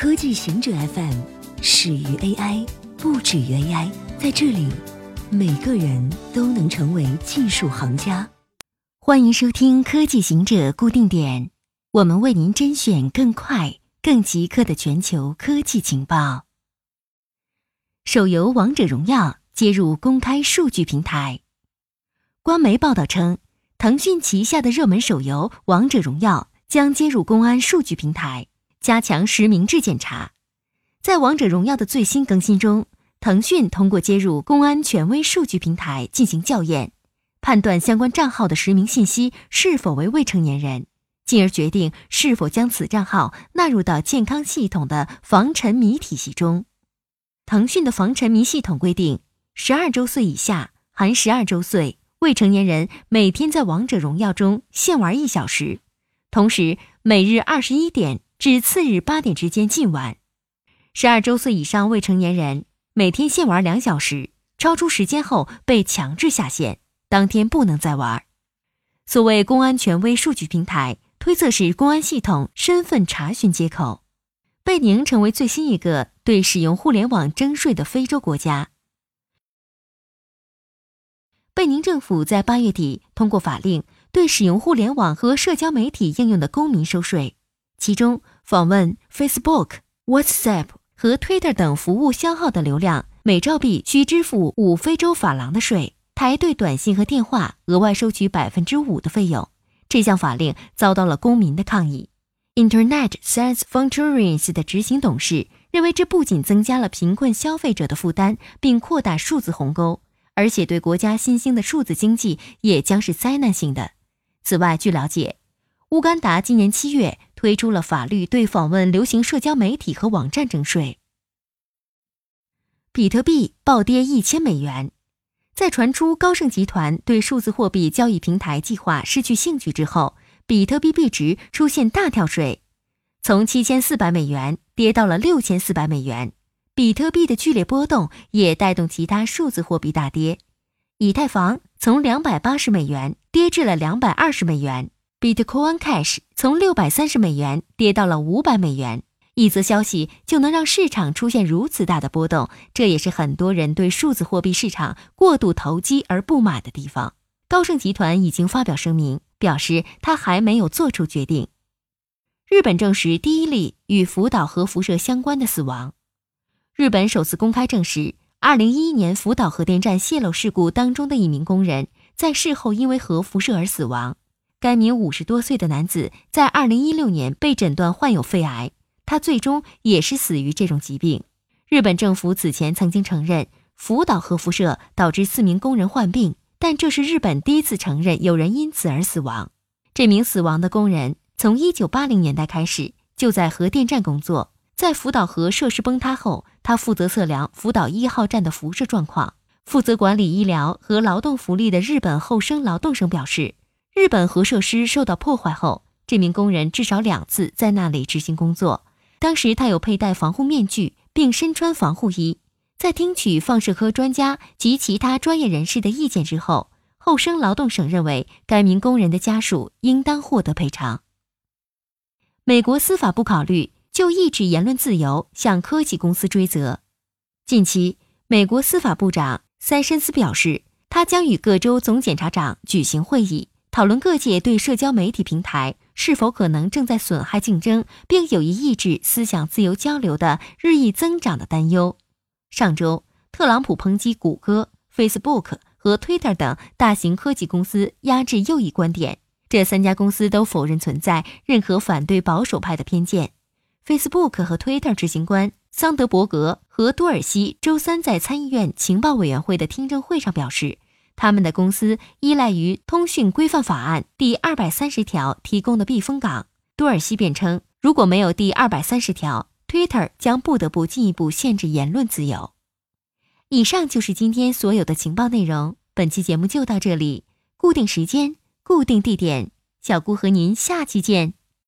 科技行者 FM 始于 AI，不止于 AI。在这里，每个人都能成为技术行家。欢迎收听科技行者固定点，我们为您甄选更快、更即刻的全球科技情报。手游《王者荣耀》接入公开数据平台。官媒报道称，腾讯旗下的热门手游《王者荣耀》将接入公安数据平台。加强实名制检查，在王者荣耀的最新更新中，腾讯通过接入公安权威数据平台进行校验，判断相关账号的实名信息是否为未成年人，进而决定是否将此账号纳入到健康系统的防沉迷体系中。腾讯的防沉迷系统规定，十二周岁以下（含十二周岁）未成年人每天在王者荣耀中限玩一小时，同时每日二十一点。至次日八点之间禁玩，十二周岁以上未成年人每天限玩两小时，超出时间后被强制下线，当天不能再玩。所谓公安权威数据平台，推测是公安系统身份查询接口。贝宁成为最新一个对使用互联网征税的非洲国家。贝宁政府在八月底通过法令，对使用互联网和社交媒体应用的公民收税。其中，访问 Facebook、WhatsApp 和 Twitter 等服务消耗的流量，每兆币需支付五非洲法郎的税；台对短信和电话额外收取百分之五的费用。这项法令遭到了公民的抗议。Internet Sans Frontiers 的执行董事认为，这不仅增加了贫困消费者的负担，并扩大数字鸿沟，而且对国家新兴的数字经济也将是灾难性的。此外，据了解，乌干达今年七月。推出了法律，对访问流行社交媒体和网站征税。比特币暴跌一千美元，在传出高盛集团对数字货币交易平台计划失去兴趣之后，比特币币值出现大跳水，从七千四百美元跌到了六千四百美元。比特币的剧烈波动也带动其他数字货币大跌，以太坊从两百八十美元跌至了两百二十美元。Bitcoin Cash 从六百三十美元跌到了五百美元，一则消息就能让市场出现如此大的波动，这也是很多人对数字货币市场过度投机而不满的地方。高盛集团已经发表声明，表示他还没有做出决定。日本证实第一例与福岛核辐射相关的死亡。日本首次公开证实，二零一一年福岛核电站泄漏事故当中的一名工人在事后因为核辐射而死亡。该名五十多岁的男子在二零一六年被诊断患有肺癌，他最终也是死于这种疾病。日本政府此前曾经承认福岛核辐射导致四名工人患病，但这是日本第一次承认有人因此而死亡。这名死亡的工人从一九八零年代开始就在核电站工作，在福岛核设施崩塌后，他负责测量福岛一号站的辐射状况，负责管理医疗和劳动福利的日本厚生劳动省表示。日本核设施受到破坏后，这名工人至少两次在那里执行工作。当时他有佩戴防护面具，并身穿防护衣。在听取放射科专家及其他专业人士的意见之后，厚生劳动省认为该名工人的家属应当获得赔偿。美国司法部考虑就抑制言论自由向科技公司追责。近期，美国司法部长塞申斯表示，他将与各州总检察长举行会议。讨论各界对社交媒体平台是否可能正在损害竞争，并有意抑制思想自由交流的日益增长的担忧。上周，特朗普抨击谷歌、Facebook 和 Twitter 等大型科技公司压制右翼观点。这三家公司都否认存在任何反对保守派的偏见。Facebook 和 Twitter 执行官桑德伯格和多尔西周三在参议院情报委员会的听证会上表示。他们的公司依赖于《通讯规范法案》第二百三十条提供的避风港。多尔西辩称，如果没有第二百三十条，Twitter 将不得不进一步限制言论自由。以上就是今天所有的情报内容。本期节目就到这里，固定时间，固定地点，小姑和您下期见。